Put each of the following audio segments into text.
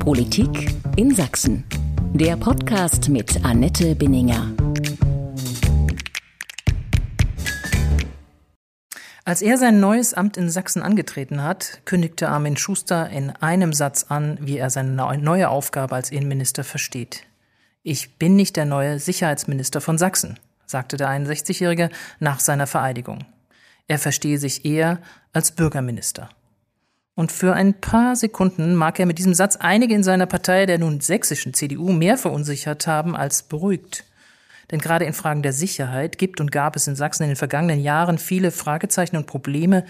Politik in Sachsen. Der Podcast mit Annette Binninger. Als er sein neues Amt in Sachsen angetreten hat, kündigte Armin Schuster in einem Satz an, wie er seine neue Aufgabe als Innenminister versteht. Ich bin nicht der neue Sicherheitsminister von Sachsen, sagte der 61-Jährige nach seiner Vereidigung. Er verstehe sich eher als Bürgerminister. Und für ein paar Sekunden mag er mit diesem Satz einige in seiner Partei der nun sächsischen CDU mehr verunsichert haben als beruhigt. Denn gerade in Fragen der Sicherheit gibt und gab es in Sachsen in den vergangenen Jahren viele Fragezeichen und Probleme,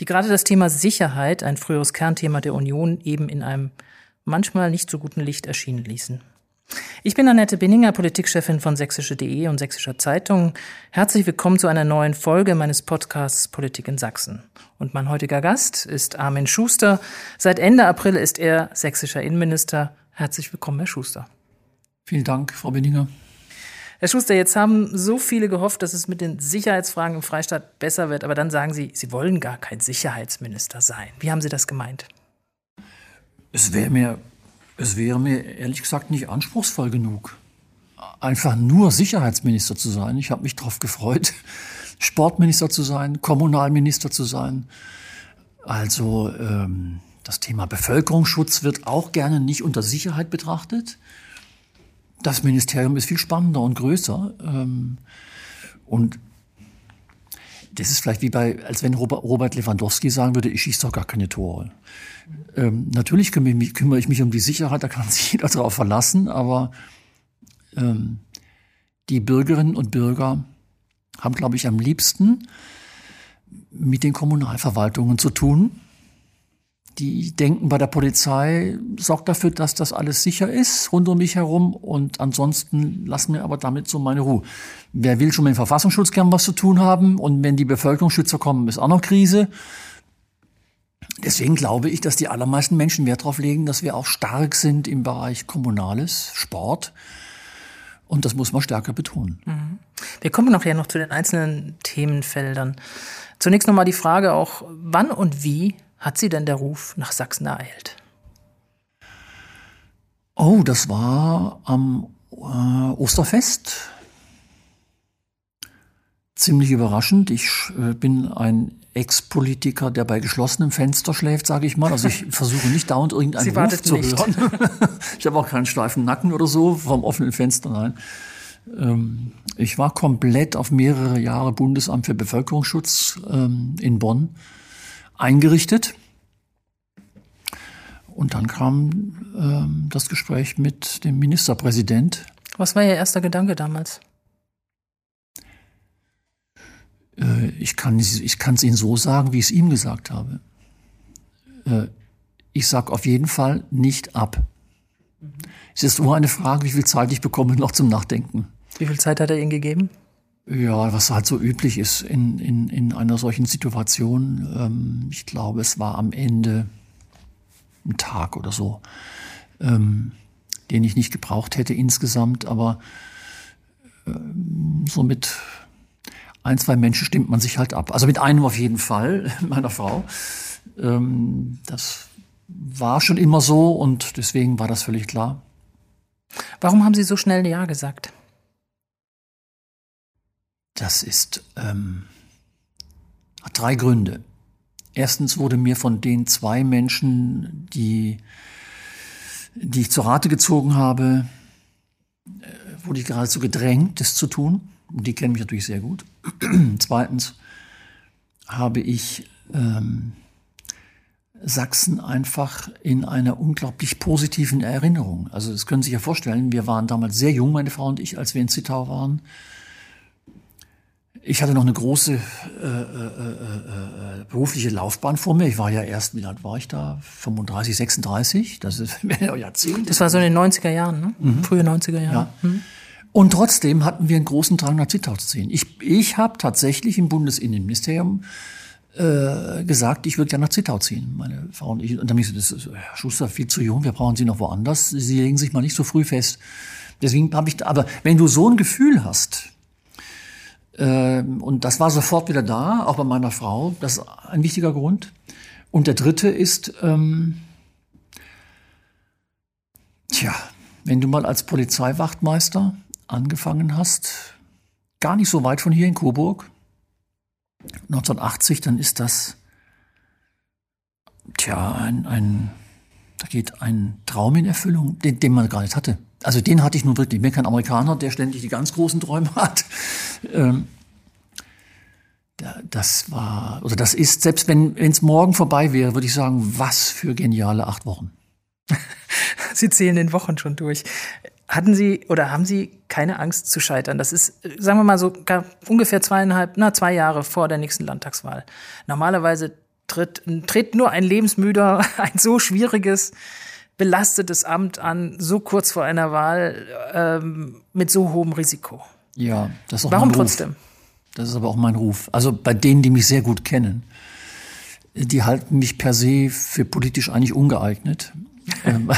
die gerade das Thema Sicherheit, ein früheres Kernthema der Union, eben in einem manchmal nicht so guten Licht erschienen ließen. Ich bin Annette Binninger, Politikchefin von sächsische.de und Sächsischer Zeitung. Herzlich willkommen zu einer neuen Folge meines Podcasts Politik in Sachsen. Und mein heutiger Gast ist Armin Schuster. Seit Ende April ist er sächsischer Innenminister. Herzlich willkommen, Herr Schuster. Vielen Dank, Frau Binninger. Herr Schuster, jetzt haben so viele gehofft, dass es mit den Sicherheitsfragen im Freistaat besser wird, aber dann sagen Sie, Sie wollen gar kein Sicherheitsminister sein. Wie haben Sie das gemeint? Es wäre mir, es wäre mir ehrlich gesagt nicht anspruchsvoll genug, einfach nur Sicherheitsminister zu sein. Ich habe mich darauf gefreut, Sportminister zu sein, Kommunalminister zu sein. Also ähm, das Thema Bevölkerungsschutz wird auch gerne nicht unter Sicherheit betrachtet. Das Ministerium ist viel spannender und größer. Ähm, und das ist vielleicht wie bei, als wenn Robert Lewandowski sagen würde, ich schieße doch gar keine Tore. Ähm, natürlich kümmere ich, mich, um die Sicherheit, da kann sich jeder darauf verlassen, aber ähm, die Bürgerinnen und Bürger haben, glaube ich, am liebsten mit den Kommunalverwaltungen zu tun die denken bei der Polizei, sorgt dafür, dass das alles sicher ist rund um mich herum und ansonsten lassen wir aber damit so meine Ruhe. Wer will schon mit dem Verfassungsschutz gern was zu tun haben und wenn die Bevölkerungsschützer kommen, ist auch noch Krise. Deswegen glaube ich, dass die allermeisten Menschen Wert darauf legen, dass wir auch stark sind im Bereich Kommunales, Sport. Und das muss man stärker betonen. Mhm. Wir kommen nachher noch zu den einzelnen Themenfeldern. Zunächst nochmal die Frage auch, wann und wie hat sie denn der Ruf nach Sachsen ereilt? Oh, das war am äh, Osterfest. Ziemlich überraschend. Ich äh, bin ein Ex-Politiker, der bei geschlossenem Fenster schläft, sage ich mal. Also ich versuche nicht dauernd irgendeinen Ruf zu nicht. hören. ich habe auch keinen steifen Nacken oder so vom offenen Fenster, nein. Ähm, ich war komplett auf mehrere Jahre Bundesamt für Bevölkerungsschutz ähm, in Bonn eingerichtet. Und dann kam ähm, das Gespräch mit dem Ministerpräsident. Was war Ihr erster Gedanke damals? Äh, ich kann ich es Ihnen so sagen, wie ich es ihm gesagt habe. Äh, ich sage auf jeden Fall nicht ab. Mhm. Es ist nur eine Frage, wie viel Zeit ich bekomme noch zum Nachdenken. Wie viel Zeit hat er Ihnen gegeben? Ja, was halt so üblich ist in, in, in einer solchen Situation. Ähm, ich glaube, es war am Ende ein Tag oder so, ähm, den ich nicht gebraucht hätte insgesamt, aber ähm, so mit ein, zwei Menschen stimmt man sich halt ab. Also mit einem auf jeden Fall, meiner Frau. Ähm, das war schon immer so und deswegen war das völlig klar. Warum haben Sie so schnell Ja gesagt? Das ist ähm, hat drei Gründe. Erstens wurde mir von den zwei Menschen, die, die ich zur Rate gezogen habe, äh, wurde ich geradezu gedrängt, das zu tun. Und die kennen mich natürlich sehr gut. Zweitens habe ich ähm, Sachsen einfach in einer unglaublich positiven Erinnerung. Also das können Sie sich ja vorstellen, wir waren damals sehr jung, meine Frau und ich, als wir in Zittau waren. Ich hatte noch eine große äh, äh, äh, äh, berufliche Laufbahn vor mir. Ich war ja erst, wie alt war ich da? 35, 36. Das ist ja Jahrzehnte. Das war so in den 90er Jahren, ne? Mhm. Frühe 90er Jahre. Ja. Mhm. Und trotzdem hatten wir einen großen Drang nach Zittau zu ziehen. Ich, ich habe tatsächlich im Bundesinnenministerium äh, gesagt, ich würde gerne nach Zittau ziehen, meine Frau und ich. Und dann habe ich gesagt, das ist, Herr Schuster, viel zu jung, wir brauchen Sie noch woanders. Sie legen sich mal nicht so früh fest. Deswegen habe ich, aber wenn du so ein Gefühl hast, und das war sofort wieder da, auch bei meiner Frau. Das ist ein wichtiger Grund. Und der dritte ist, ähm, wenn du mal als Polizeiwachtmeister angefangen hast, gar nicht so weit von hier in Coburg, 1980, dann ist das, tja, ein, ein da geht ein Traum in Erfüllung, den, den man gar nicht hatte. Also den hatte ich nun wirklich. Ich bin kein Amerikaner, der ständig die ganz großen Träume hat. Ähm, das war, oder das ist, selbst wenn es morgen vorbei wäre, würde ich sagen, was für geniale acht Wochen. Sie zählen den Wochen schon durch. Hatten Sie oder haben Sie keine Angst zu scheitern? Das ist, sagen wir mal so, ungefähr zweieinhalb, na, zwei Jahre vor der nächsten Landtagswahl. Normalerweise tritt, tritt nur ein lebensmüder, ein so schwieriges, belastetes Amt an, so kurz vor einer Wahl, ähm, mit so hohem Risiko. Ja, das ist auch Warum mein Ruf. trotzdem? Das ist aber auch mein Ruf. Also bei denen, die mich sehr gut kennen, die halten mich per se für politisch eigentlich ungeeignet, ähm,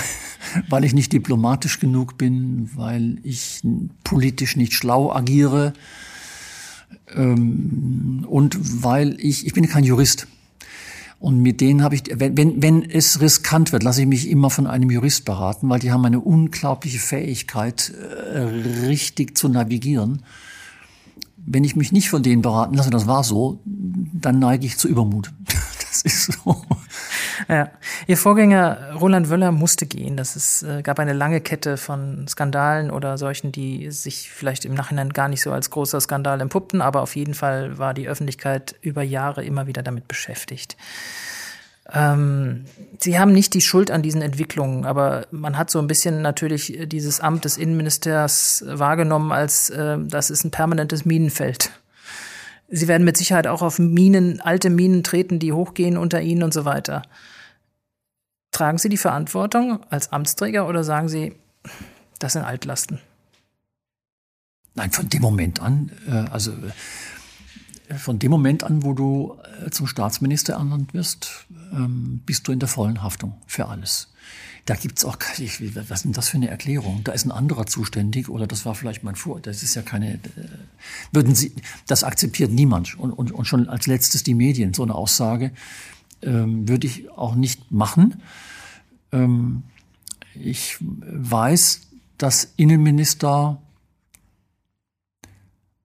weil ich nicht diplomatisch genug bin, weil ich politisch nicht schlau agiere ähm, und weil ich, ich bin kein Jurist. Und mit denen habe ich, wenn, wenn, wenn es riskant wird, lasse ich mich immer von einem Jurist beraten, weil die haben eine unglaubliche Fähigkeit, äh, richtig zu navigieren. Wenn ich mich nicht von denen beraten lasse, das war so, dann neige ich zu Übermut. Das ist so. Ja. Ihr Vorgänger Roland Wöller musste gehen. Das ist, äh, gab eine lange Kette von Skandalen oder solchen, die sich vielleicht im Nachhinein gar nicht so als großer Skandal empuppten, aber auf jeden Fall war die Öffentlichkeit über Jahre immer wieder damit beschäftigt. Ähm, Sie haben nicht die Schuld an diesen Entwicklungen, aber man hat so ein bisschen natürlich dieses Amt des Innenministers wahrgenommen, als äh, das ist ein permanentes Minenfeld. Sie werden mit Sicherheit auch auf Minen, alte Minen treten, die hochgehen unter Ihnen und so weiter. Tragen Sie die Verantwortung als Amtsträger oder sagen Sie, das sind Altlasten? Nein, von dem Moment an, äh, also äh, von dem Moment an, wo du äh, zum Staatsminister ernannt wirst, ähm, bist du in der vollen Haftung für alles. Da gibt's auch, was ist denn das für eine Erklärung? Da ist ein anderer zuständig oder das war vielleicht mein Vor. Das ist ja keine, würden Sie, das akzeptiert niemand und, und, und schon als letztes die Medien. So eine Aussage ähm, würde ich auch nicht machen. Ähm, ich weiß, dass Innenminister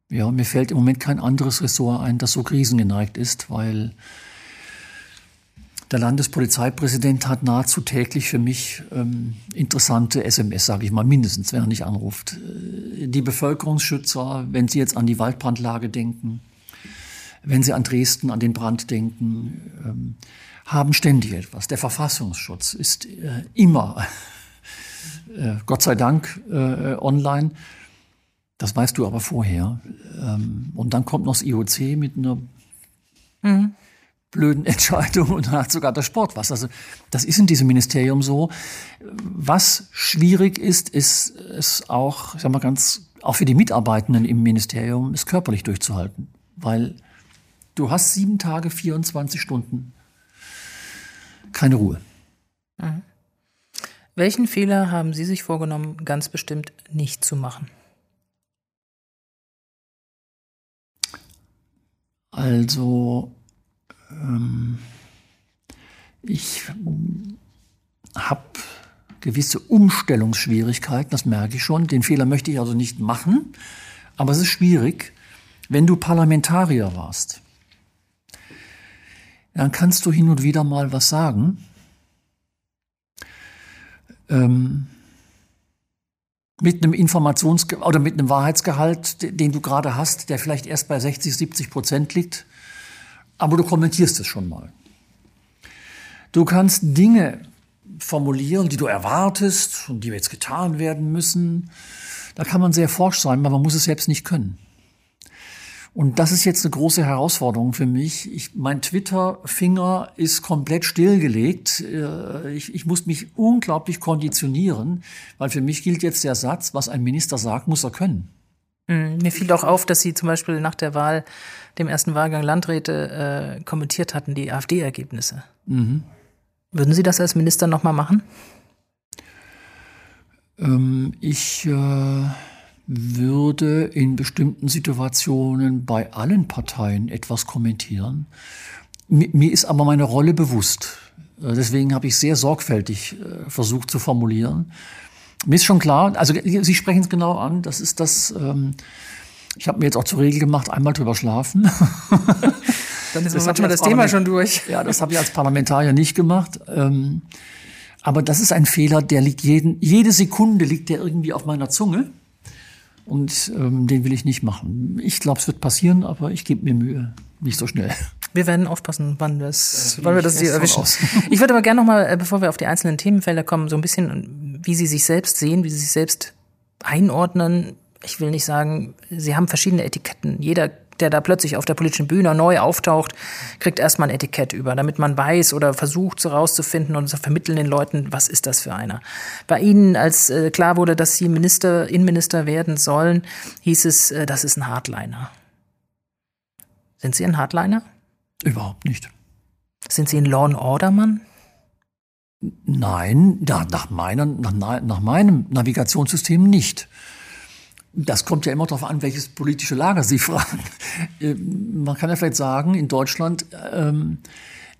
ja, mir fällt im Moment kein anderes Ressort ein, das so krisengeneigt ist, weil der Landespolizeipräsident hat nahezu täglich für mich ähm, interessante SMS, sage ich mal, mindestens, wenn er nicht anruft. Äh, die Bevölkerungsschützer, wenn sie jetzt an die Waldbrandlage denken, wenn sie an Dresden, an den Brand denken, ähm, haben ständig etwas. Der Verfassungsschutz ist äh, immer, äh, Gott sei Dank, äh, online. Das weißt du aber vorher. Ähm, und dann kommt noch das IOC mit einer mhm blöden Entscheidungen und hat sogar der Sport was. Also das ist in diesem Ministerium so. Was schwierig ist, ist es auch, ich sag mal ganz, auch für die Mitarbeitenden im Ministerium, es körperlich durchzuhalten, weil du hast sieben Tage, 24 Stunden keine Ruhe. Mhm. Welchen Fehler haben Sie sich vorgenommen, ganz bestimmt nicht zu machen? Also ähm, ich habe gewisse Umstellungsschwierigkeiten, das merke ich schon. Den Fehler möchte ich also nicht machen, aber es ist schwierig. Wenn du Parlamentarier warst, dann kannst du hin und wieder mal was sagen. Ähm, mit einem Informations- oder mit einem Wahrheitsgehalt, den du gerade hast, der vielleicht erst bei 60, 70 Prozent liegt aber du kommentierst es schon mal. Du kannst Dinge formulieren, die du erwartest und die jetzt getan werden müssen. Da kann man sehr forsch sein, aber man muss es selbst nicht können. Und das ist jetzt eine große Herausforderung für mich. Ich, mein Twitter-Finger ist komplett stillgelegt. Äh, ich, ich muss mich unglaublich konditionieren, weil für mich gilt jetzt der Satz, was ein Minister sagt, muss er können. Mhm. Mir fiel auch auf, dass Sie zum Beispiel nach der Wahl, dem ersten Wahlgang Landräte, äh, kommentiert hatten, die AfD-Ergebnisse. Mhm. Würden Sie das als Minister nochmal machen? Ähm, ich äh, würde in bestimmten Situationen bei allen Parteien etwas kommentieren. Mir, mir ist aber meine Rolle bewusst. Äh, deswegen habe ich sehr sorgfältig äh, versucht zu formulieren. Mir ist schon klar, also Sie sprechen es genau an, das ist das, ähm, ich habe mir jetzt auch zur Regel gemacht, einmal drüber schlafen. Dann ist das manchmal das Thema schon durch. Ja, das habe ich als Parlamentarier nicht gemacht. Ähm, aber das ist ein Fehler, der liegt jeden, jede Sekunde liegt der irgendwie auf meiner Zunge. Und ähm, den will ich nicht machen. Ich glaube, es wird passieren, aber ich gebe mir Mühe. Nicht so schnell. Wir werden aufpassen, wann, das, äh, wann wir das hier erwischen. Ich würde aber gerne nochmal, äh, bevor wir auf die einzelnen Themenfelder kommen, so ein bisschen, wie Sie sich selbst sehen, wie Sie sich selbst einordnen. Ich will nicht sagen, Sie haben verschiedene Etiketten. Jeder der da plötzlich auf der politischen Bühne neu auftaucht, kriegt erstmal ein Etikett über, damit man weiß oder versucht so rauszufinden und zu vermitteln den Leuten, was ist das für einer. Bei Ihnen, als äh, klar wurde, dass Sie Minister, Innenminister werden sollen, hieß es, äh, das ist ein Hardliner. Sind Sie ein Hardliner? Überhaupt nicht. Sind Sie ein Law and Order Mann? Nein, ja, nach, meiner, nach, nach meinem Navigationssystem nicht. Das kommt ja immer darauf an, welches politische Lager Sie fragen. Äh, man kann ja vielleicht sagen, in Deutschland ähm,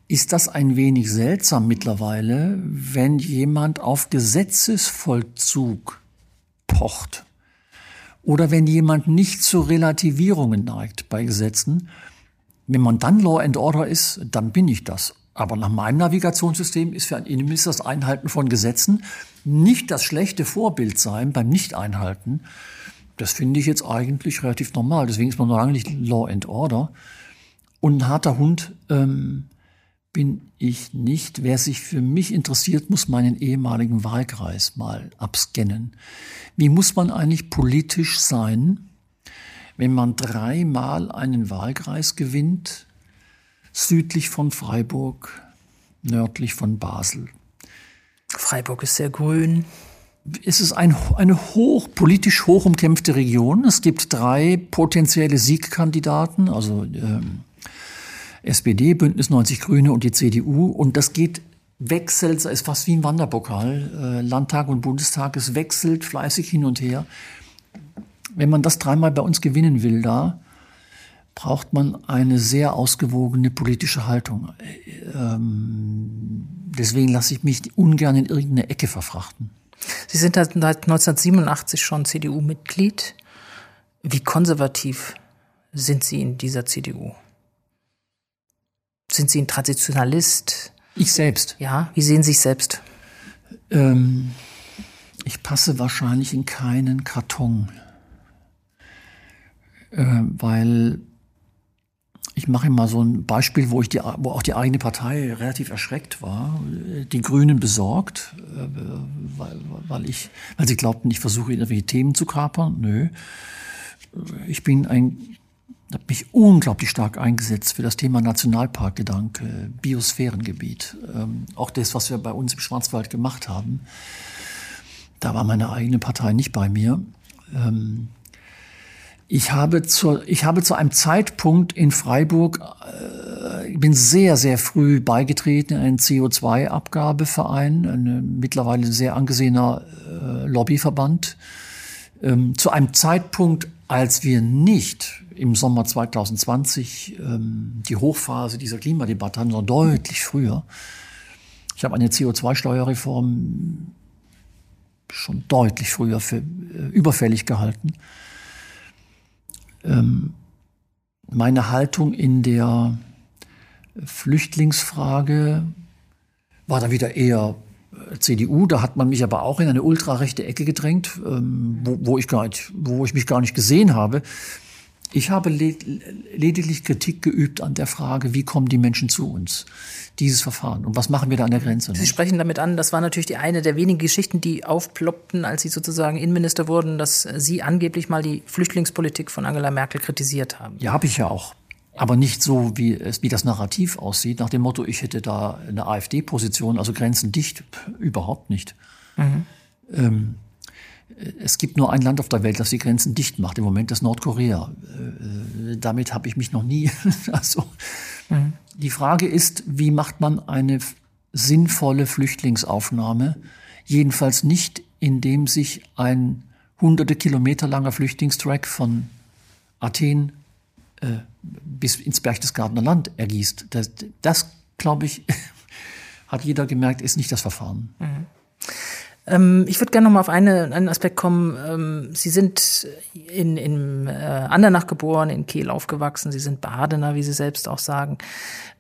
ist das ein wenig seltsam mittlerweile, wenn jemand auf Gesetzesvollzug pocht oder wenn jemand nicht zu Relativierungen neigt bei Gesetzen. Wenn man dann Law and Order ist, dann bin ich das. Aber nach meinem Navigationssystem ist für einen Innenminister das Einhalten von Gesetzen nicht das schlechte Vorbild sein beim Nicht-Einhalten, das finde ich jetzt eigentlich relativ normal. Deswegen ist man noch lange nicht Law and Order. Und ein harter Hund ähm, bin ich nicht. Wer sich für mich interessiert, muss meinen ehemaligen Wahlkreis mal abscannen. Wie muss man eigentlich politisch sein, wenn man dreimal einen Wahlkreis gewinnt, südlich von Freiburg, nördlich von Basel? Freiburg ist sehr grün ist es ein, eine hoch, politisch hoch umkämpfte Region. Es gibt drei potenzielle Siegkandidaten, also ähm, SPD, Bündnis 90 Grüne und die CDU. Und das geht wechselt, ist fast wie ein Wanderpokal. Äh, Landtag und Bundestag, es wechselt fleißig hin und her. Wenn man das dreimal bei uns gewinnen will, da braucht man eine sehr ausgewogene politische Haltung. Äh, ähm, deswegen lasse ich mich ungern in irgendeine Ecke verfrachten. Sie sind seit 1987 schon CDU-Mitglied. Wie konservativ sind Sie in dieser CDU? Sind Sie ein Traditionalist? Ich selbst. Ja, wie sehen Sie sich selbst? Ähm, ich passe wahrscheinlich in keinen Karton, äh, weil ich mache immer so ein Beispiel, wo, ich die, wo auch die eigene Partei relativ erschreckt war, die Grünen besorgt, äh, weil, weil, ich, weil sie glaubten, ich versuche irgendwelche Themen zu kapern. Nö. Ich bin ein, habe mich unglaublich stark eingesetzt für das Thema Nationalparkgedanke, Biosphärengebiet. Ähm, auch das, was wir bei uns im Schwarzwald gemacht haben. Da war meine eigene Partei nicht bei mir. Ähm, ich habe, zur, ich habe zu einem Zeitpunkt in Freiburg, äh, bin sehr, sehr früh beigetreten in einen CO2-Abgabeverein, ein mittlerweile sehr angesehener äh, Lobbyverband. Ähm, zu einem Zeitpunkt, als wir nicht im Sommer 2020 ähm, die Hochphase dieser Klimadebatte hatten, sondern deutlich früher. Ich habe eine CO2-Steuerreform schon deutlich früher für äh, überfällig gehalten ähm, meine Haltung in der Flüchtlingsfrage war dann wieder eher äh, CDU. Da hat man mich aber auch in eine ultrarechte Ecke gedrängt, ähm, wo, wo, ich gar nicht, wo ich mich gar nicht gesehen habe. Ich habe lediglich Kritik geübt an der Frage, wie kommen die Menschen zu uns, dieses Verfahren und was machen wir da an der Grenze. Sie sprechen damit an, das war natürlich die eine der wenigen Geschichten, die aufploppten, als Sie sozusagen Innenminister wurden, dass Sie angeblich mal die Flüchtlingspolitik von Angela Merkel kritisiert haben. Ja, habe ich ja auch. Aber nicht so, wie, es, wie das Narrativ aussieht, nach dem Motto, ich hätte da eine AfD-Position, also Grenzen dicht, überhaupt nicht. Mhm. Ähm, es gibt nur ein Land auf der Welt, das die Grenzen dicht macht. Im Moment das Nordkorea. Äh, damit habe ich mich noch nie. also mhm. die Frage ist, wie macht man eine sinnvolle Flüchtlingsaufnahme? Jedenfalls nicht, indem sich ein hunderte Kilometer langer Flüchtlingstrack von Athen äh, bis ins Berchtesgadener Land ergießt. Das, das glaube ich, hat jeder gemerkt, ist nicht das Verfahren. Mhm. Ähm, ich würde gerne noch mal auf eine, einen Aspekt kommen. Ähm, Sie sind in, in äh, Andernach geboren, in Kehl aufgewachsen. Sie sind Badener, wie Sie selbst auch sagen.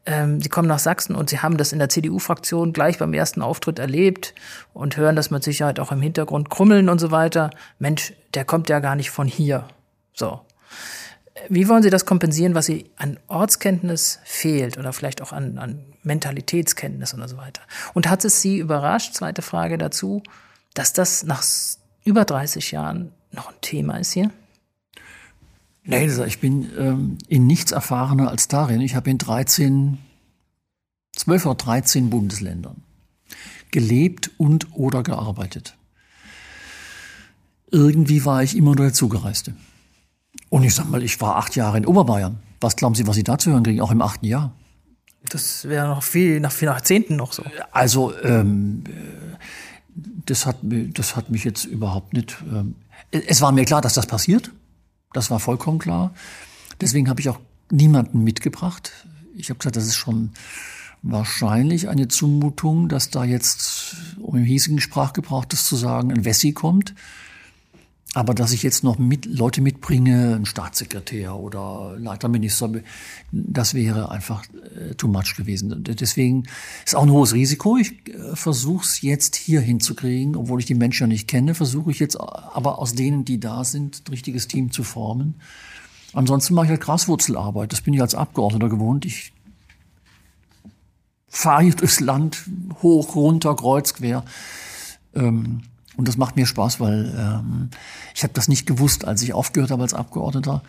Ähm, Sie kommen nach Sachsen und Sie haben das in der CDU-Fraktion gleich beim ersten Auftritt erlebt und hören das mit Sicherheit auch im Hintergrund krummeln und so weiter. Mensch, der kommt ja gar nicht von hier. So. Wie wollen Sie das kompensieren, was Sie an Ortskenntnis fehlt oder vielleicht auch an, an Mentalitätskenntnis oder so weiter? Und hat es Sie überrascht, zweite Frage dazu, dass das nach über 30 Jahren noch ein Thema ist hier? Nee, ich bin ähm, in nichts erfahrener als darin. Ich habe in 13, 12 oder 13 Bundesländern gelebt und oder gearbeitet. Irgendwie war ich immer nur der Zugereiste. Und ich sag mal, ich war acht Jahre in Oberbayern. Was glauben Sie, was Sie da zu hören kriegen, auch im achten Jahr? Das wäre noch viel, nach vielen Jahrzehnten noch so. Also, ähm, das, hat, das hat mich jetzt überhaupt nicht. Ähm, es war mir klar, dass das passiert. Das war vollkommen klar. Deswegen habe ich auch niemanden mitgebracht. Ich habe gesagt, das ist schon wahrscheinlich eine Zumutung, dass da jetzt, um im hiesigen Sprachgebrauch das zu sagen, ein Wessi kommt. Aber dass ich jetzt noch mit, Leute mitbringe, ein Staatssekretär oder Leiterminister, das wäre einfach äh, too much gewesen. Deswegen ist auch ein hohes Risiko. Ich äh, versuche es jetzt hier hinzukriegen, obwohl ich die Menschen ja nicht kenne, versuche ich jetzt aber aus denen, die da sind, ein richtiges Team zu formen. Ansonsten mache ich halt Graswurzelarbeit. Das bin ich als Abgeordneter gewohnt. Ich fahre hier durchs Land, hoch, runter, kreuz, quer. Ähm, und das macht mir Spaß, weil ähm, ich habe das nicht gewusst, als ich aufgehört habe als Abgeordneter.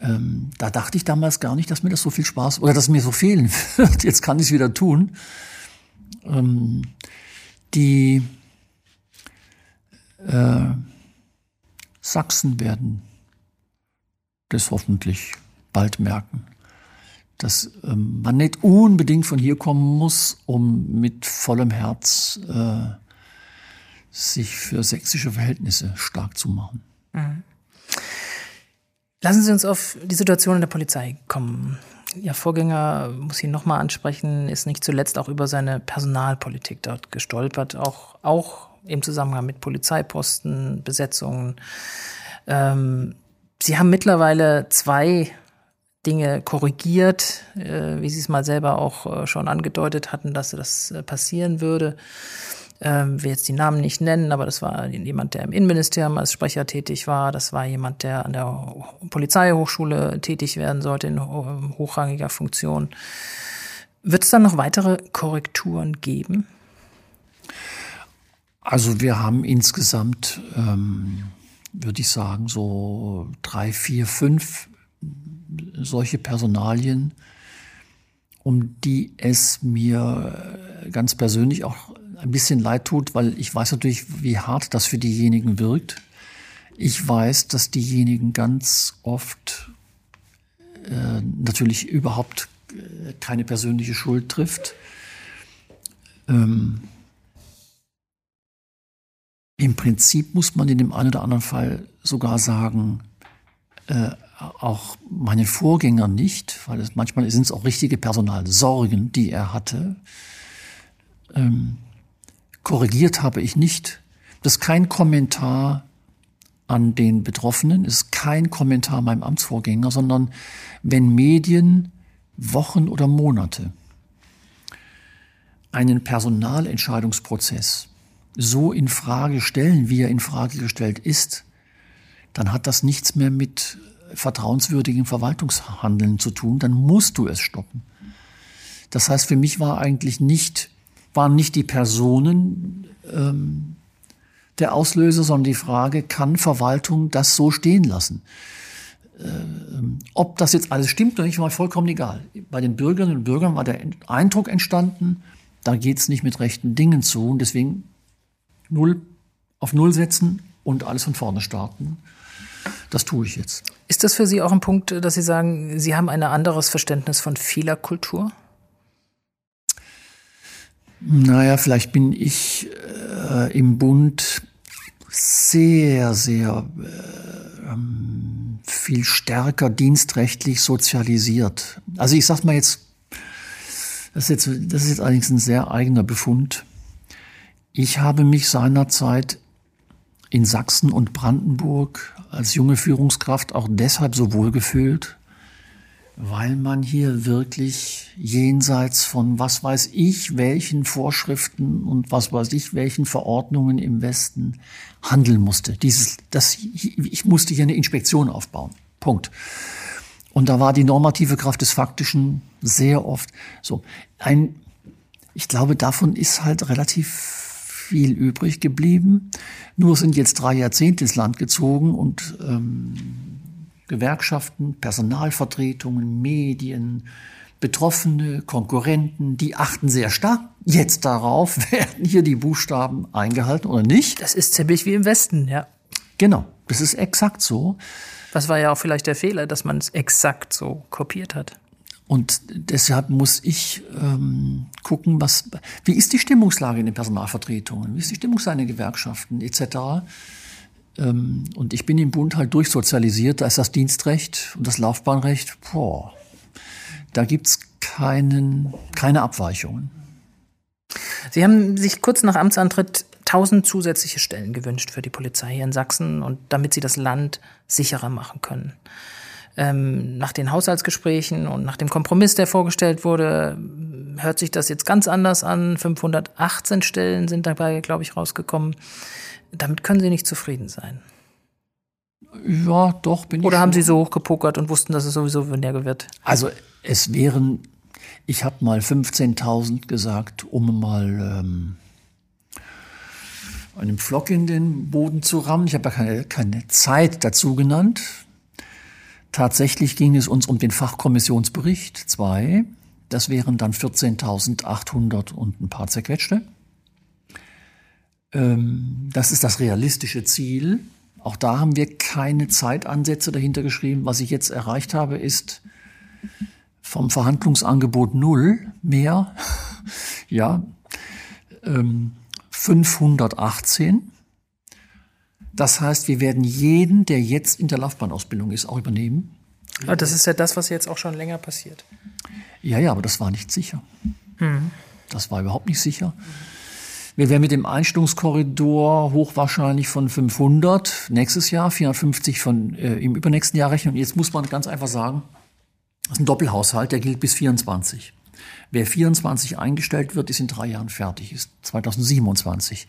Ähm, da dachte ich damals gar nicht, dass mir das so viel Spaß oder dass mir so fehlen wird. Jetzt kann ich es wieder tun. Ähm, die äh, Sachsen werden das hoffentlich bald merken, dass ähm, man nicht unbedingt von hier kommen muss, um mit vollem Herz äh, sich für sächsische Verhältnisse stark zu machen. Mhm. Lassen Sie uns auf die Situation in der Polizei kommen. Ihr Vorgänger, muss ich nochmal ansprechen, ist nicht zuletzt auch über seine Personalpolitik dort gestolpert, auch, auch im Zusammenhang mit Polizeiposten, Besetzungen. Ähm, Sie haben mittlerweile zwei Dinge korrigiert, äh, wie Sie es mal selber auch äh, schon angedeutet hatten, dass das äh, passieren würde ähm, will jetzt die Namen nicht nennen, aber das war jemand, der im Innenministerium als Sprecher tätig war. Das war jemand, der an der Polizeihochschule tätig werden sollte in hochrangiger Funktion. Wird es dann noch weitere Korrekturen geben? Also wir haben insgesamt, ähm, würde ich sagen, so drei, vier, fünf solche Personalien, um die es mir ganz persönlich auch ein bisschen leid tut, weil ich weiß natürlich, wie hart das für diejenigen wirkt. Ich weiß, dass diejenigen ganz oft äh, natürlich überhaupt äh, keine persönliche Schuld trifft. Ähm, Im Prinzip muss man in dem einen oder anderen Fall sogar sagen, äh, auch meine Vorgänger nicht, weil es manchmal sind es auch richtige Personalsorgen, die er hatte. Ähm, korrigiert habe ich nicht. Das ist kein Kommentar an den Betroffenen, ist kein Kommentar meinem Amtsvorgänger, sondern wenn Medien Wochen oder Monate einen Personalentscheidungsprozess so in Frage stellen, wie er in Frage gestellt ist, dann hat das nichts mehr mit vertrauenswürdigem Verwaltungshandeln zu tun, dann musst du es stoppen. Das heißt, für mich war eigentlich nicht waren nicht die Personen ähm, der Auslöser, sondern die Frage, kann Verwaltung das so stehen lassen? Ähm, ob das jetzt alles stimmt oder nicht, war vollkommen egal. Bei den Bürgerinnen und Bürgern war der Eindruck entstanden, da geht es nicht mit rechten Dingen zu und deswegen null auf Null setzen und alles von vorne starten. Das tue ich jetzt. Ist das für Sie auch ein Punkt, dass Sie sagen, Sie haben ein anderes Verständnis von Fehlerkultur? Naja, vielleicht bin ich äh, im Bund sehr, sehr äh, viel stärker dienstrechtlich sozialisiert. Also ich sag mal jetzt, das ist jetzt, das ist jetzt allerdings ein sehr eigener Befund. Ich habe mich seinerzeit in Sachsen und Brandenburg als junge Führungskraft auch deshalb so wohl gefühlt, weil man hier wirklich jenseits von was weiß ich welchen Vorschriften und was weiß ich welchen Verordnungen im Westen handeln musste. Dieses, das, ich musste hier eine Inspektion aufbauen. Punkt. Und da war die normative Kraft des Faktischen sehr oft so. Ein, ich glaube, davon ist halt relativ viel übrig geblieben. Nur sind jetzt drei Jahrzehnte ins Land gezogen und ähm, Gewerkschaften, Personalvertretungen, Medien, Betroffene, Konkurrenten, die achten sehr stark jetzt darauf, werden hier die Buchstaben eingehalten oder nicht. Das ist ziemlich wie im Westen, ja. Genau, das ist exakt so. Was war ja auch vielleicht der Fehler, dass man es exakt so kopiert hat. Und deshalb muss ich ähm, gucken, was, wie ist die Stimmungslage in den Personalvertretungen, wie ist die Stimmungslage in den Gewerkschaften etc. Ähm, und ich bin im Bund halt durchsozialisiert, da ist das Dienstrecht und das Laufbahnrecht, boah, da gibt's keinen, keine Abweichungen. Sie haben sich kurz nach Amtsantritt tausend zusätzliche Stellen gewünscht für die Polizei hier in Sachsen und damit sie das Land sicherer machen können. Ähm, nach den Haushaltsgesprächen und nach dem Kompromiss, der vorgestellt wurde, hört sich das jetzt ganz anders an. 518 Stellen sind dabei, glaube ich, rausgekommen. Damit können Sie nicht zufrieden sein. Ja, doch, bin ich. Oder haben Sie so hochgepokert und wussten, dass es sowieso weniger wird? Also, es wären, ich habe mal 15.000 gesagt, um mal ähm, einen Pflock in den Boden zu rammen. Ich habe ja keine, keine Zeit dazu genannt. Tatsächlich ging es uns um den Fachkommissionsbericht 2. Das wären dann 14.800 und ein paar zerquetschte. Ähm, das ist das realistische Ziel. Auch da haben wir keine Zeitansätze dahinter geschrieben. Was ich jetzt erreicht habe, ist vom Verhandlungsangebot null mehr, ja, 518. Ähm, das heißt, wir werden jeden, der jetzt in der Laufbahnausbildung ist, auch übernehmen. Aber das ist ja das, was jetzt auch schon länger passiert. Ja, ja, aber das war nicht sicher. Mhm. Das war überhaupt nicht sicher. Wir werden mit dem Einstellungskorridor hochwahrscheinlich von 500 nächstes Jahr, 450 von, äh, im übernächsten Jahr rechnen. Und jetzt muss man ganz einfach sagen, das ist ein Doppelhaushalt, der gilt bis 24. Wer 24 eingestellt wird, ist in drei Jahren fertig, ist 2027.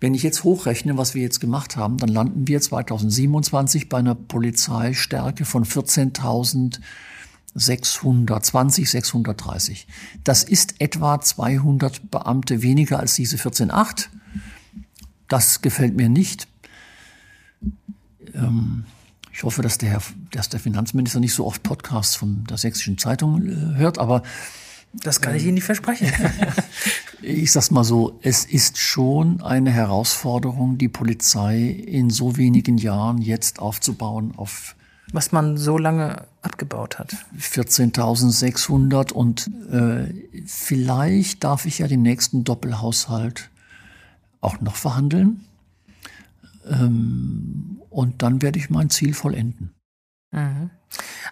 Wenn ich jetzt hochrechne, was wir jetzt gemacht haben, dann landen wir 2027 bei einer Polizeistärke von 14.000 620, 630. Das ist etwa 200 Beamte weniger als diese 14,8. Das gefällt mir nicht. Ähm, ich hoffe, dass der, dass der Finanzminister nicht so oft Podcasts von der Sächsischen Zeitung äh, hört, aber das kann ich Ihnen nicht versprechen. ich sag's mal so, es ist schon eine Herausforderung, die Polizei in so wenigen Jahren jetzt aufzubauen auf was man so lange abgebaut hat. 14.600 und äh, vielleicht darf ich ja den nächsten Doppelhaushalt auch noch verhandeln. Ähm, und dann werde ich mein Ziel vollenden. Mhm.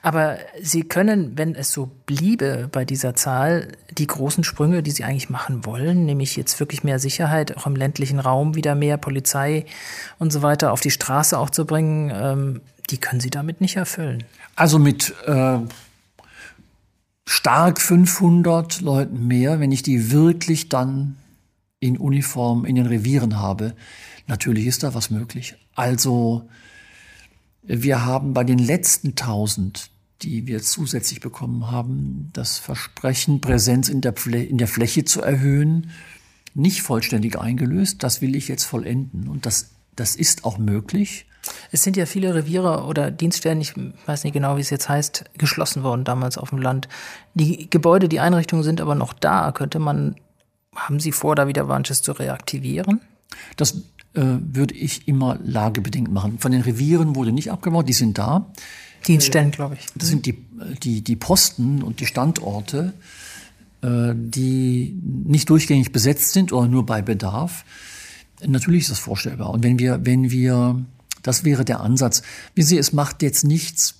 Aber Sie können, wenn es so bliebe bei dieser Zahl, die großen Sprünge, die Sie eigentlich machen wollen, nämlich jetzt wirklich mehr Sicherheit, auch im ländlichen Raum wieder mehr Polizei und so weiter auf die Straße auch zu bringen, ähm, die können Sie damit nicht erfüllen. Also mit äh, stark 500 Leuten mehr, wenn ich die wirklich dann in Uniform in den Revieren habe, natürlich ist da was möglich. Also wir haben bei den letzten 1000, die wir zusätzlich bekommen haben, das Versprechen, Präsenz in der, in der Fläche zu erhöhen, nicht vollständig eingelöst. Das will ich jetzt vollenden. Und das, das ist auch möglich. Es sind ja viele Reviere oder Dienststellen, ich weiß nicht genau, wie es jetzt heißt, geschlossen worden damals auf dem Land. Die Gebäude, die Einrichtungen sind aber noch da. Könnte man, haben Sie vor, da wieder manches zu reaktivieren? Das äh, würde ich immer lagebedingt machen. Von den Revieren wurde nicht abgebaut, die sind da. Dienststellen, glaube ich. Das sind die, die, die Posten und die Standorte, äh, die nicht durchgängig besetzt sind oder nur bei Bedarf. Natürlich ist das vorstellbar. Und wenn wir, wenn wir das wäre der Ansatz. Wie Sie, es macht jetzt nichts,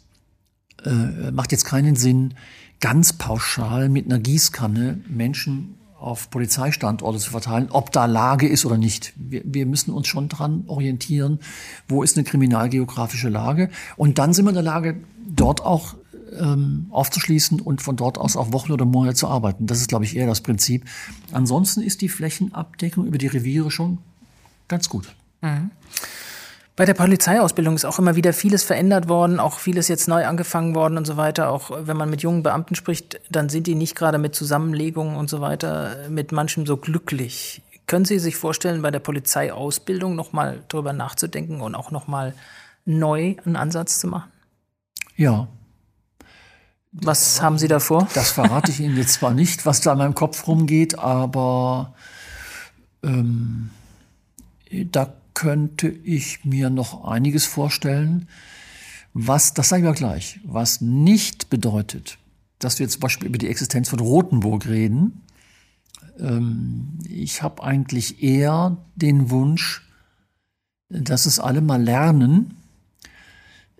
äh, macht jetzt keinen Sinn, ganz pauschal mit einer Gießkanne Menschen auf Polizeistandorte zu verteilen, ob da Lage ist oder nicht. Wir, wir müssen uns schon dran orientieren, wo ist eine kriminalgeografische Lage. Und dann sind wir in der Lage, dort auch ähm, aufzuschließen und von dort aus auch Wochen oder Monate zu arbeiten. Das ist, glaube ich, eher das Prinzip. Ansonsten ist die Flächenabdeckung über die Reviere schon ganz gut. Mhm. Bei der Polizeiausbildung ist auch immer wieder vieles verändert worden, auch vieles jetzt neu angefangen worden und so weiter. Auch wenn man mit jungen Beamten spricht, dann sind die nicht gerade mit Zusammenlegungen und so weiter mit manchem so glücklich. Können Sie sich vorstellen, bei der Polizeiausbildung nochmal drüber nachzudenken und auch nochmal neu einen Ansatz zu machen? Ja. Was haben Sie da vor? Das verrate ich Ihnen jetzt zwar nicht, was da in meinem Kopf rumgeht, aber ähm, da könnte ich mir noch einiges vorstellen, was, das sage ich mal gleich, was nicht bedeutet, dass wir zum Beispiel über die Existenz von Rothenburg reden. Ähm, ich habe eigentlich eher den Wunsch, dass es alle mal lernen,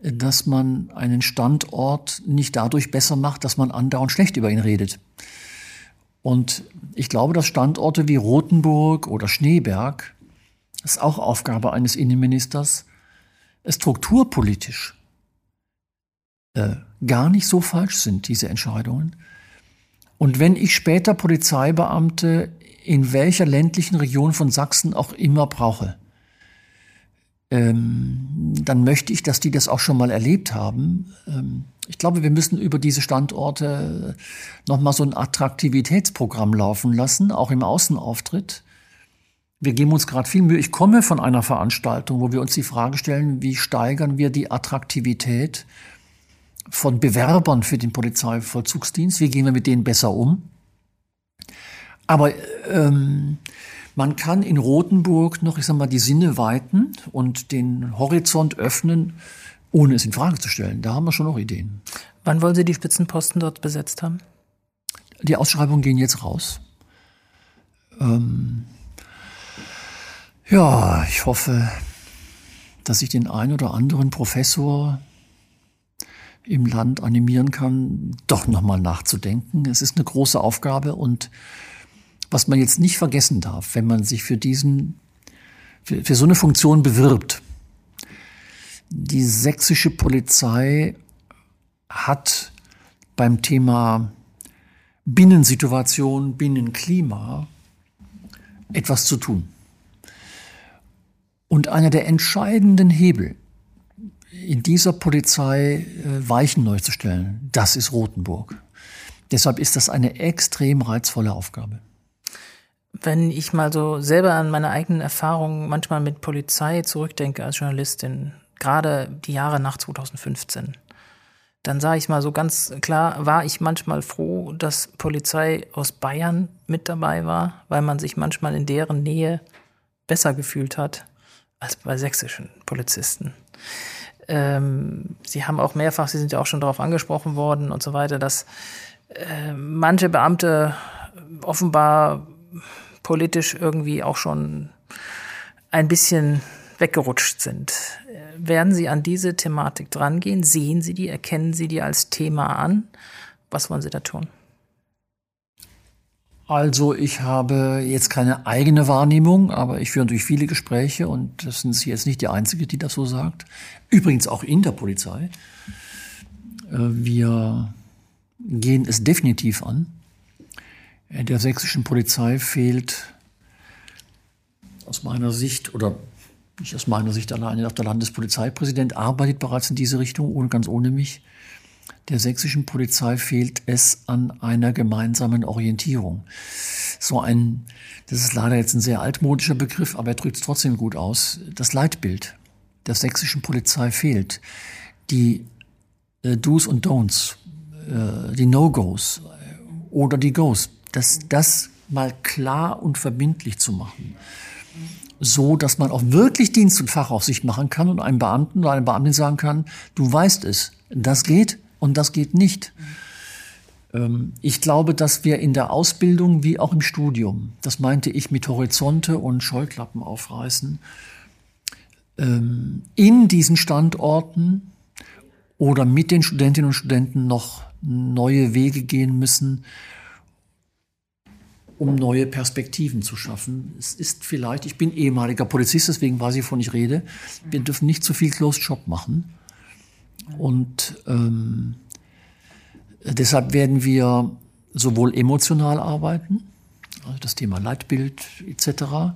dass man einen Standort nicht dadurch besser macht, dass man andauernd schlecht über ihn redet. Und ich glaube, dass Standorte wie Rothenburg oder Schneeberg das ist auch Aufgabe eines Innenministers, strukturpolitisch äh, gar nicht so falsch sind, diese Entscheidungen. Und wenn ich später Polizeibeamte in welcher ländlichen Region von Sachsen auch immer brauche, ähm, dann möchte ich, dass die das auch schon mal erlebt haben. Ähm, ich glaube, wir müssen über diese Standorte nochmal so ein Attraktivitätsprogramm laufen lassen, auch im Außenauftritt. Wir geben uns gerade viel Mühe. Ich komme von einer Veranstaltung, wo wir uns die Frage stellen, wie steigern wir die Attraktivität von Bewerbern für den Polizeivollzugsdienst? Wie gehen wir mit denen besser um? Aber ähm, man kann in Rothenburg noch, ich sag mal, die Sinne weiten und den Horizont öffnen, ohne es in Frage zu stellen. Da haben wir schon noch Ideen. Wann wollen Sie die Spitzenposten dort besetzt haben? Die Ausschreibungen gehen jetzt raus. Ähm, ja, ich hoffe, dass ich den ein oder anderen Professor im Land animieren kann, doch nochmal nachzudenken. Es ist eine große Aufgabe und was man jetzt nicht vergessen darf, wenn man sich für diesen, für, für so eine Funktion bewirbt, die sächsische Polizei hat beim Thema Binnensituation, Binnenklima etwas zu tun. Und einer der entscheidenden Hebel in dieser Polizei äh, Weichen neu zu stellen, das ist Rothenburg. Deshalb ist das eine extrem reizvolle Aufgabe. Wenn ich mal so selber an meine eigenen Erfahrungen manchmal mit Polizei zurückdenke als Journalistin, gerade die Jahre nach 2015, dann sage ich mal so ganz klar, war ich manchmal froh, dass Polizei aus Bayern mit dabei war, weil man sich manchmal in deren Nähe besser gefühlt hat als bei sächsischen Polizisten. Ähm, Sie haben auch mehrfach, Sie sind ja auch schon darauf angesprochen worden und so weiter, dass äh, manche Beamte offenbar politisch irgendwie auch schon ein bisschen weggerutscht sind. Werden Sie an diese Thematik drangehen? Sehen Sie die? Erkennen Sie die als Thema an? Was wollen Sie da tun? Also ich habe jetzt keine eigene Wahrnehmung, aber ich führe natürlich viele Gespräche und das sind Sie jetzt nicht die Einzige, die das so sagt. Übrigens auch in der Polizei. Äh, wir gehen es definitiv an. Äh, der sächsischen Polizei fehlt aus meiner Sicht oder nicht aus meiner Sicht alleine, auch der Landespolizeipräsident arbeitet bereits in diese Richtung, ganz ohne mich der sächsischen Polizei fehlt es an einer gemeinsamen Orientierung. So ein, das ist leider jetzt ein sehr altmodischer Begriff, aber er drückt es trotzdem gut aus. Das Leitbild der sächsischen Polizei fehlt. Die äh, Do's und Don'ts, äh, die No-Gos oder die Goes. Das, das mal klar und verbindlich zu machen. So, dass man auch wirklich Dienst und Fachaufsicht machen kann und einem Beamten oder einer Beamtin sagen kann, du weißt es, das geht, und das geht nicht. Ähm, ich glaube, dass wir in der Ausbildung wie auch im Studium, das meinte ich mit Horizonte und Scheuklappen aufreißen, ähm, in diesen Standorten oder mit den Studentinnen und Studenten noch neue Wege gehen müssen, um neue Perspektiven zu schaffen. Es ist vielleicht, ich bin ehemaliger Polizist, deswegen weiß ich, wovon ich rede. Wir dürfen nicht zu viel Closed Shop machen. Und ähm, deshalb werden wir sowohl emotional arbeiten, also das Thema Leitbild etc.,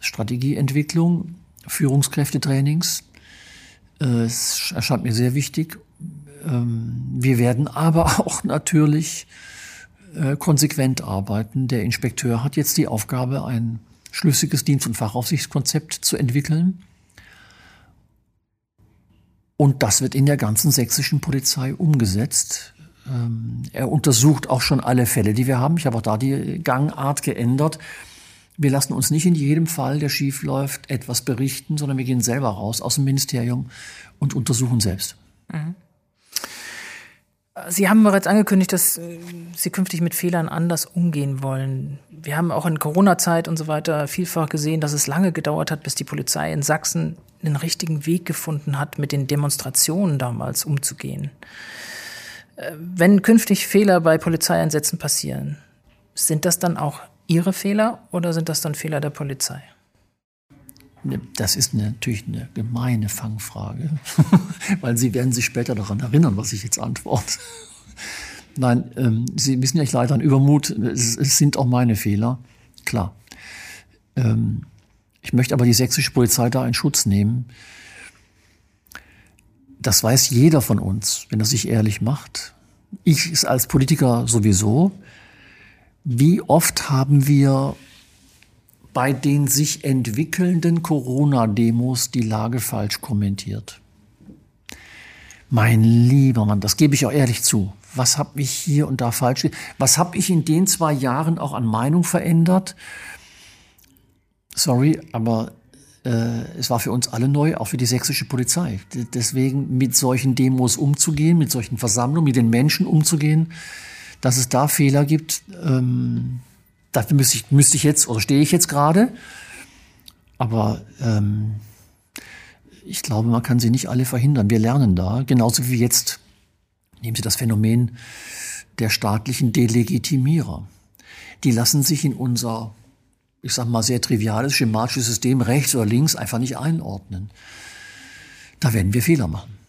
Strategieentwicklung, Führungskräftetrainings. Äh, es erscheint mir sehr wichtig. Ähm, wir werden aber auch natürlich äh, konsequent arbeiten. Der Inspekteur hat jetzt die Aufgabe, ein schlüssiges Dienst- und Fachaufsichtskonzept zu entwickeln. Und das wird in der ganzen sächsischen Polizei umgesetzt. Ähm, er untersucht auch schon alle Fälle, die wir haben. Ich habe auch da die Gangart geändert. Wir lassen uns nicht in jedem Fall, der schief läuft, etwas berichten, sondern wir gehen selber raus aus dem Ministerium und untersuchen selbst. Mhm. Sie haben bereits angekündigt, dass äh, Sie künftig mit Fehlern anders umgehen wollen. Wir haben auch in Corona-Zeit und so weiter vielfach gesehen, dass es lange gedauert hat, bis die Polizei in Sachsen einen richtigen Weg gefunden hat, mit den Demonstrationen damals umzugehen. Äh, wenn künftig Fehler bei Polizeieinsätzen passieren, sind das dann auch Ihre Fehler oder sind das dann Fehler der Polizei? Das ist natürlich eine gemeine Fangfrage, weil Sie werden sich später daran erinnern, was ich jetzt antworte. Nein, ähm, Sie wissen ja, ich leide an Übermut. Es, es, sind auch meine Fehler, klar. Ähm, ich möchte aber die sächsische Polizei da in Schutz nehmen. Das weiß jeder von uns, wenn er sich ehrlich macht. Ich als Politiker sowieso. Wie oft haben wir bei den sich entwickelnden Corona-Demos die Lage falsch kommentiert. Mein lieber Mann, das gebe ich auch ehrlich zu. Was habe ich hier und da falsch? Was habe ich in den zwei Jahren auch an Meinung verändert? Sorry, aber äh, es war für uns alle neu, auch für die sächsische Polizei. Deswegen mit solchen Demos umzugehen, mit solchen Versammlungen, mit den Menschen umzugehen, dass es da Fehler gibt, ähm, dafür müsste ich, müsste ich jetzt oder stehe ich jetzt gerade. Aber ähm, ich glaube, man kann sie nicht alle verhindern. Wir lernen da, genauso wie jetzt, nehmen Sie das Phänomen der staatlichen Delegitimierer. Die lassen sich in unser, ich sag mal, sehr triviales, schematisches System rechts oder links einfach nicht einordnen. Da werden wir Fehler machen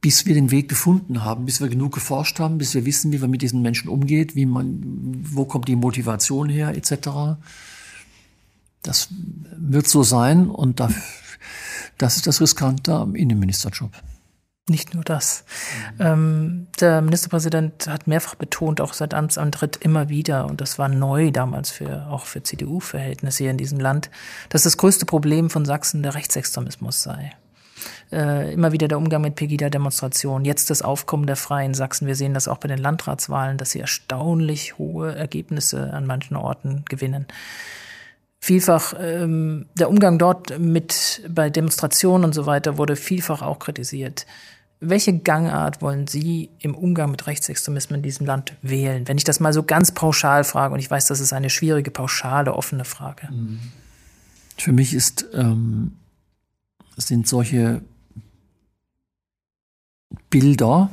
bis wir den Weg gefunden haben, bis wir genug geforscht haben, bis wir wissen, wie man mit diesen Menschen umgeht, wie man, wo kommt die Motivation her, etc. Das wird so sein und das, das ist das Riskante am Innenministerjob. Nicht nur das. Ähm, der Ministerpräsident hat mehrfach betont, auch seit Amtsantritt immer wieder, und das war neu damals für, auch für CDU-Verhältnisse hier in diesem Land, dass das größte Problem von Sachsen der Rechtsextremismus sei äh, immer wieder der Umgang mit Pegida-Demonstrationen, jetzt das Aufkommen der Freien Sachsen. Wir sehen das auch bei den Landratswahlen, dass sie erstaunlich hohe Ergebnisse an manchen Orten gewinnen. Vielfach ähm, der Umgang dort mit bei Demonstrationen und so weiter wurde vielfach auch kritisiert. Welche Gangart wollen Sie im Umgang mit Rechtsextremismen in diesem Land wählen? Wenn ich das mal so ganz pauschal frage, und ich weiß, das ist eine schwierige, pauschale, offene Frage. Für mich ist ähm, sind solche Bilder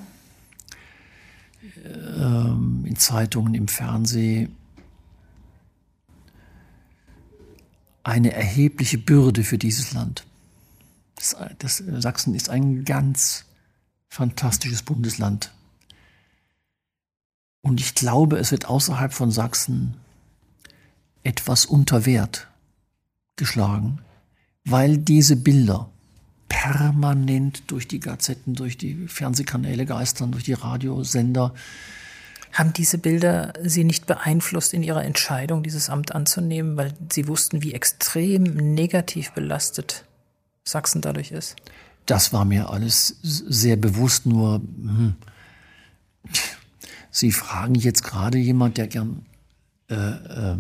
ähm, in Zeitungen, im Fernsehen eine erhebliche Bürde für dieses Land. Das, das, Sachsen ist ein ganz fantastisches Bundesland. Und ich glaube, es wird außerhalb von Sachsen etwas unter Wert geschlagen, weil diese Bilder permanent durch die Gazetten, durch die Fernsehkanäle geistern, durch die Radiosender. Haben diese Bilder Sie nicht beeinflusst in Ihrer Entscheidung, dieses Amt anzunehmen, weil Sie wussten, wie extrem negativ belastet Sachsen dadurch ist? Das war mir alles sehr bewusst, nur hm, Sie fragen jetzt gerade jemand, der gern äh, äh,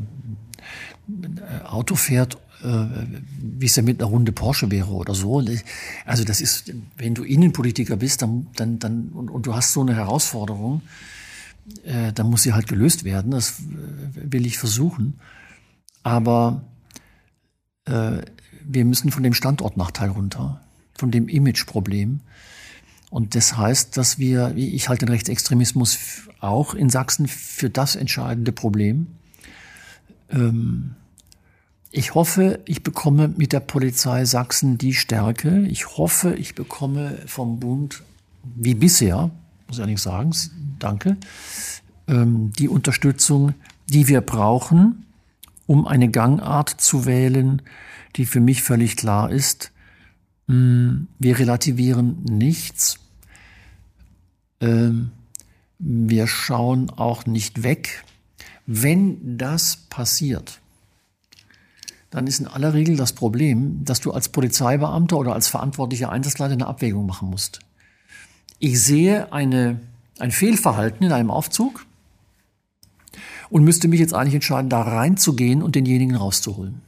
Auto fährt äh, wie es ja mit einer Runde Porsche wäre oder so. Also das ist, wenn du Innenpolitiker bist, dann, dann, dann und, und du hast so eine Herausforderung, äh, dann muss sie halt gelöst werden. Das äh, will ich versuchen. Aber äh, wir müssen von dem Standortnachteil runter, von dem Imageproblem. Und das heißt, dass wir, ich halte den Rechtsextremismus auch in Sachsen für das entscheidende Problem Ähm, ich hoffe, ich bekomme mit der Polizei Sachsen die Stärke. Ich hoffe, ich bekomme vom Bund, wie bisher, muss ich ehrlich sagen, danke, ähm, die Unterstützung, die wir brauchen, um eine Gangart zu wählen, die für mich völlig klar ist. Hm, wir relativieren nichts. Ähm, wir schauen auch nicht weg. Wenn das passiert, dann ist in aller Regel das Problem, dass du als Polizeibeamter oder als verantwortlicher Einsatzleiter eine Abwägung machen musst. Ich sehe eine, ein Fehlverhalten in einem Aufzug und müsste mich jetzt eigentlich entscheiden, da reinzugehen und denjenigen rauszuholen.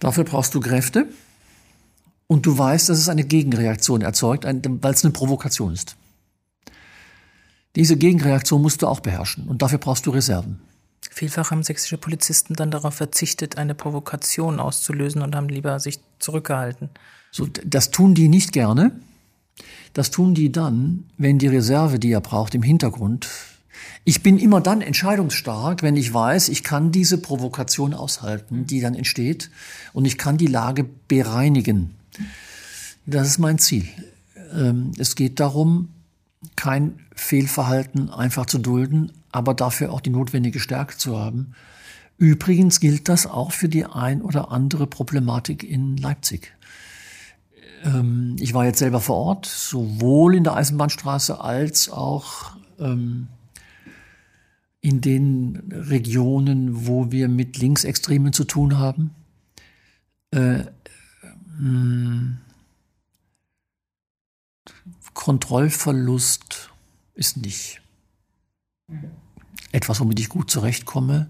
Dafür brauchst du Kräfte und du weißt, dass es eine Gegenreaktion erzeugt, weil es eine Provokation ist. Diese Gegenreaktion musst du auch beherrschen und dafür brauchst du Reserven. Vielfach haben sächsische Polizisten dann darauf verzichtet, eine Provokation auszulösen und haben lieber sich zurückgehalten. So, das tun die nicht gerne. Das tun die dann, wenn die Reserve, die er braucht, im Hintergrund. Ich bin immer dann entscheidungsstark, wenn ich weiß, ich kann diese Provokation aushalten, die dann entsteht, und ich kann die Lage bereinigen. Das ist mein Ziel. Ähm, es geht darum, kein Fehlverhalten einfach zu dulden, aber dafür auch die notwendige Stärke zu haben. Übrigens gilt das auch für die ein oder andere Problematik in Leipzig. Ähm, ich war jetzt selber vor Ort, sowohl in der Eisenbahnstraße als auch ähm, in den Regionen, wo wir mit Linksextremen zu tun haben. Äh, hm, Kontrollverlust ist nicht etwas, womit ich gut zurechtkomme.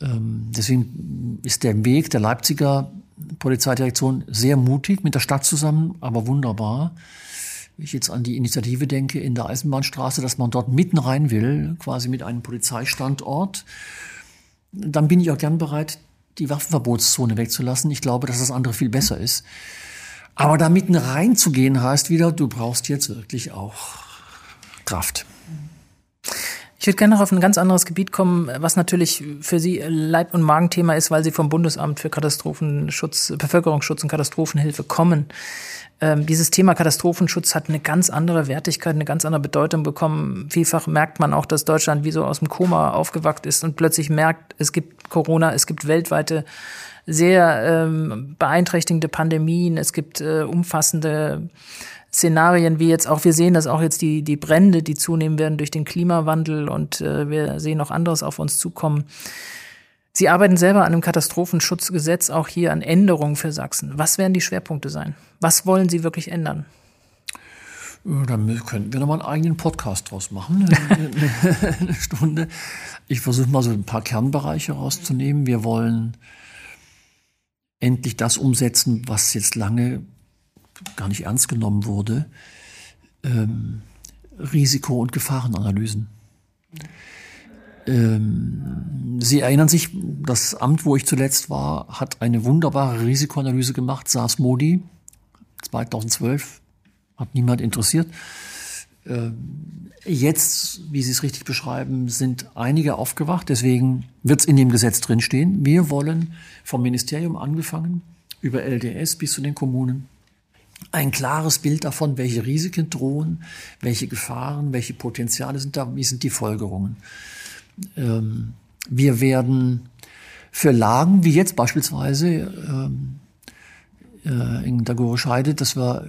Ähm, deswegen ist der Weg der Leipziger Polizeidirektion sehr mutig mit der Stadt zusammen, aber wunderbar. Wenn ich jetzt an die Initiative denke in der Eisenbahnstraße, dass man dort mitten rein will, quasi mit einem Polizeistandort, dann bin ich auch gern bereit, die Waffenverbotszone wegzulassen. Ich glaube, dass das andere viel besser ist. Aber da mitten reinzugehen heißt wieder, du brauchst jetzt wirklich auch Kraft. Ich würde gerne noch auf ein ganz anderes Gebiet kommen, was natürlich für Sie Leib- und Magenthema ist, weil Sie vom Bundesamt für Katastrophenschutz, Bevölkerungsschutz und Katastrophenhilfe kommen. Ähm, dieses Thema Katastrophenschutz hat eine ganz andere Wertigkeit, eine ganz andere Bedeutung bekommen. Vielfach merkt man auch, dass Deutschland wie so aus dem Koma aufgewacht ist und plötzlich merkt, es gibt Corona, es gibt weltweite sehr ähm, beeinträchtigende Pandemien, es gibt äh, umfassende Szenarien, wie jetzt auch, wir sehen, dass auch jetzt die, die Brände, die zunehmen werden durch den Klimawandel und äh, wir sehen noch anderes auf uns zukommen. Sie arbeiten selber an einem Katastrophenschutzgesetz, auch hier an Änderungen für Sachsen. Was werden die Schwerpunkte sein? Was wollen Sie wirklich ändern? Dann könnten wir nochmal einen eigenen Podcast draus machen, eine Stunde. Ich versuche mal so ein paar Kernbereiche rauszunehmen. Wir wollen endlich das umsetzen, was jetzt lange gar nicht ernst genommen wurde. Ähm, Risiko- und Gefahrenanalysen. Ähm, Sie erinnern sich, das Amt, wo ich zuletzt war, hat eine wunderbare Risikoanalyse gemacht, SARS Modi, 2012, hat niemand interessiert. Ähm, jetzt, wie Sie es richtig beschreiben, sind einige aufgewacht. Deswegen wird es in dem Gesetz drinstehen. Wir wollen vom Ministerium angefangen, über LDS bis zu den Kommunen, ein klares Bild davon, welche Risiken drohen, welche Gefahren, welche Potenziale sind da, wie sind die Folgerungen. Ähm, wir werden für Lagen wie jetzt beispielsweise ähm, äh, in Dagore Scheide, dass wir,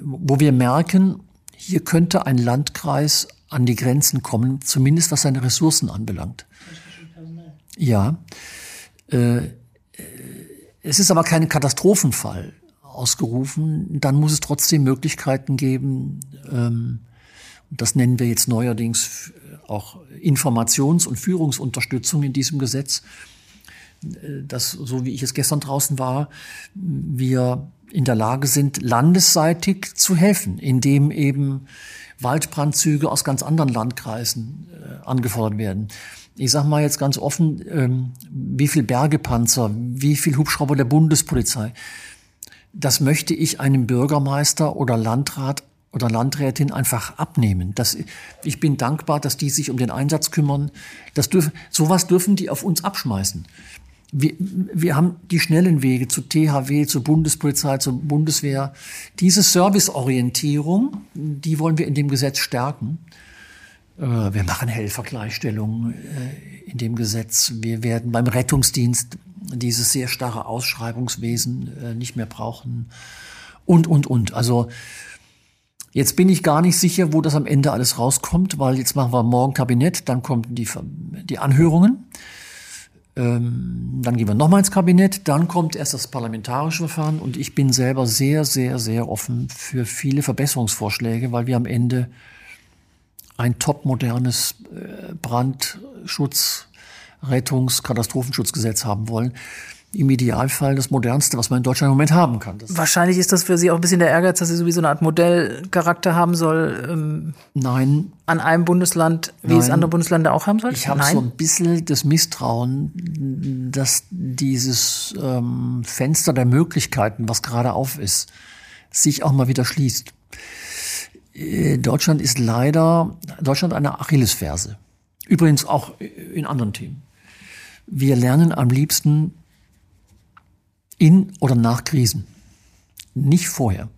wo wir merken, hier könnte ein Landkreis an die Grenzen kommen, zumindest was seine Ressourcen anbelangt. Ja. Äh, es ist aber kein Katastrophenfall ausgerufen. Dann muss es trotzdem Möglichkeiten geben, ähm, das nennen wir jetzt neuerdings auch Informations- und Führungsunterstützung in diesem Gesetz, äh, dass, so wie ich es gestern draußen war, wir in der Lage sind, landesseitig zu helfen, indem eben Waldbrandzüge aus ganz anderen Landkreisen äh, angefordert werden. Ich sage mal jetzt ganz offen, ähm, wie viel Bergepanzer, wie viel Hubschrauber der Bundespolizei, das möchte ich einem Bürgermeister oder Landrat oder Landrätin einfach abnehmen. Das, ich bin dankbar, dass die sich um den Einsatz kümmern. Das dürfen, sowas dürfen die auf uns abschmeißen. Wir, wir haben die schnellen Wege zu THW, zur Bundespolizei, zur Bundeswehr. Diese Serviceorientierung, die wollen wir in dem Gesetz stärken. Äh, wir machen Helfergleichstellung äh, in dem Gesetz. Wir werden beim Rettungsdienst dieses sehr starre Ausschreibungswesen äh, nicht mehr brauchen. Und, und, und. Also Jetzt bin ich gar nicht sicher, wo das am Ende alles rauskommt, weil jetzt machen wir morgen Kabinett, dann kommen die, die Anhörungen. Ähm, dann gehen wir nochmal ins Kabinett, dann kommt erst das parlamentarische Verfahren. Und ich bin selber sehr, sehr, sehr offen für viele Verbesserungsvorschläge, weil wir am Ende ein topmodernes äh, Brandschutz, Rettungs-, Katastrophenschutzgesetz haben wollen im Idealfall das modernste, was man in Deutschland im Moment haben kann. Das Wahrscheinlich ist das für Sie auch ein bisschen der Ehrgeiz, dass Sie sowieso eine Art Modellcharakter haben soll. Ähm, Nein. An einem Bundesland, wie Nein. es andere Bundesländer auch haben soll? Ich habe so ein bisschen das Misstrauen, dass dieses ähm, Fenster der Möglichkeiten, was gerade auf ist, sich auch mal wieder schließt. Äh, Deutschland ist leider, Deutschland eine Achillesferse. Übrigens auch in anderen Themen. Wir lernen am liebsten in oder nach Krisen. Nicht vorher.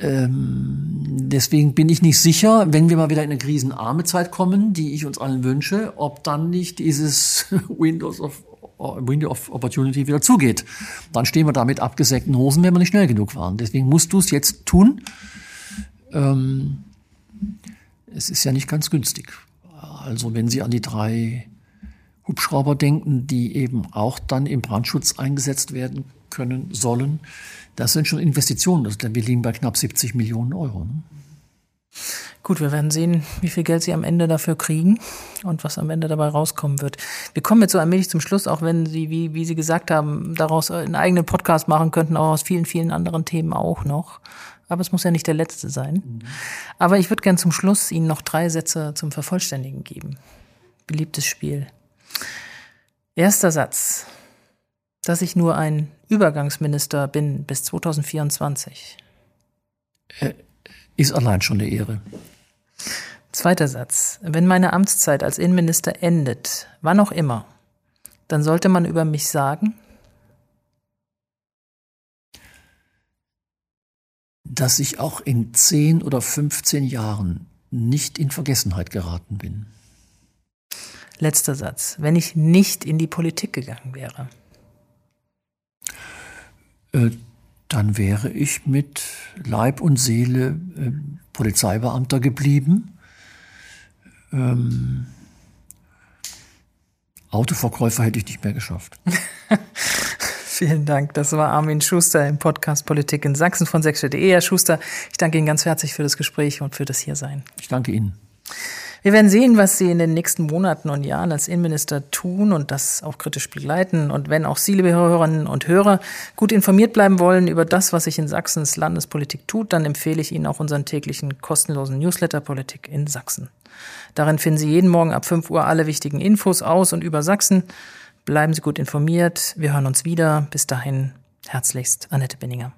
Ähm, deswegen bin ich nicht sicher, wenn wir mal wieder in eine krisenarme Zeit kommen, die ich uns allen wünsche, ob dann nicht dieses Windows of Window of Opportunity wieder zugeht. Dann stehen wir da mit abgesägten Hosen, wenn wir nicht schnell genug waren. Deswegen musst du es jetzt tun. Ähm, es ist ja nicht ganz günstig. Also wenn Sie an die drei Hubschrauber denken, die eben auch dann im Brandschutz eingesetzt werden können sollen. Das sind schon Investitionen. Das, wir liegen bei knapp 70 Millionen Euro. Ne? Gut, wir werden sehen, wie viel Geld Sie am Ende dafür kriegen und was am Ende dabei rauskommen wird. Wir kommen jetzt so allmählich zum Schluss, auch wenn Sie, wie, wie Sie gesagt haben, daraus einen eigenen Podcast machen könnten, auch aus vielen, vielen anderen Themen auch noch. Aber es muss ja nicht der letzte sein. Mhm. Aber ich würde gern zum Schluss Ihnen noch drei Sätze zum Vervollständigen geben. Beliebtes Spiel. Erster Satz, dass ich nur ein Übergangsminister bin bis 2024. Äh, ist allein schon eine Ehre. Zweiter Satz. Wenn meine Amtszeit als Innenminister endet, wann auch immer, dann sollte man über mich sagen, dass ich auch in 10 oder 15 Jahren nicht in Vergessenheit geraten bin. Letzter Satz. Wenn ich nicht in die Politik gegangen wäre. Äh, dann wäre ich mit Leib und Seele äh, Polizeibeamter geblieben. Ähm, Autoverkäufer hätte ich nicht mehr geschafft. Vielen Dank. Das war Armin Schuster im Podcast Politik in Sachsen von sächsische.de. Herr Schuster, ich danke Ihnen ganz herzlich für das Gespräch und für das Hiersein. Ich danke Ihnen. Wir werden sehen, was Sie in den nächsten Monaten und Jahren als Innenminister tun und das auch kritisch begleiten. Und wenn auch Sie, liebe Hörerinnen und Hörer, gut informiert bleiben wollen über das, was sich in Sachsens Landespolitik tut, dann empfehle ich Ihnen auch unseren täglichen kostenlosen Newsletter Politik in Sachsen. Darin finden Sie jeden Morgen ab 5 Uhr alle wichtigen Infos aus und über Sachsen. Bleiben Sie gut informiert. Wir hören uns wieder. Bis dahin herzlichst Annette Benninger.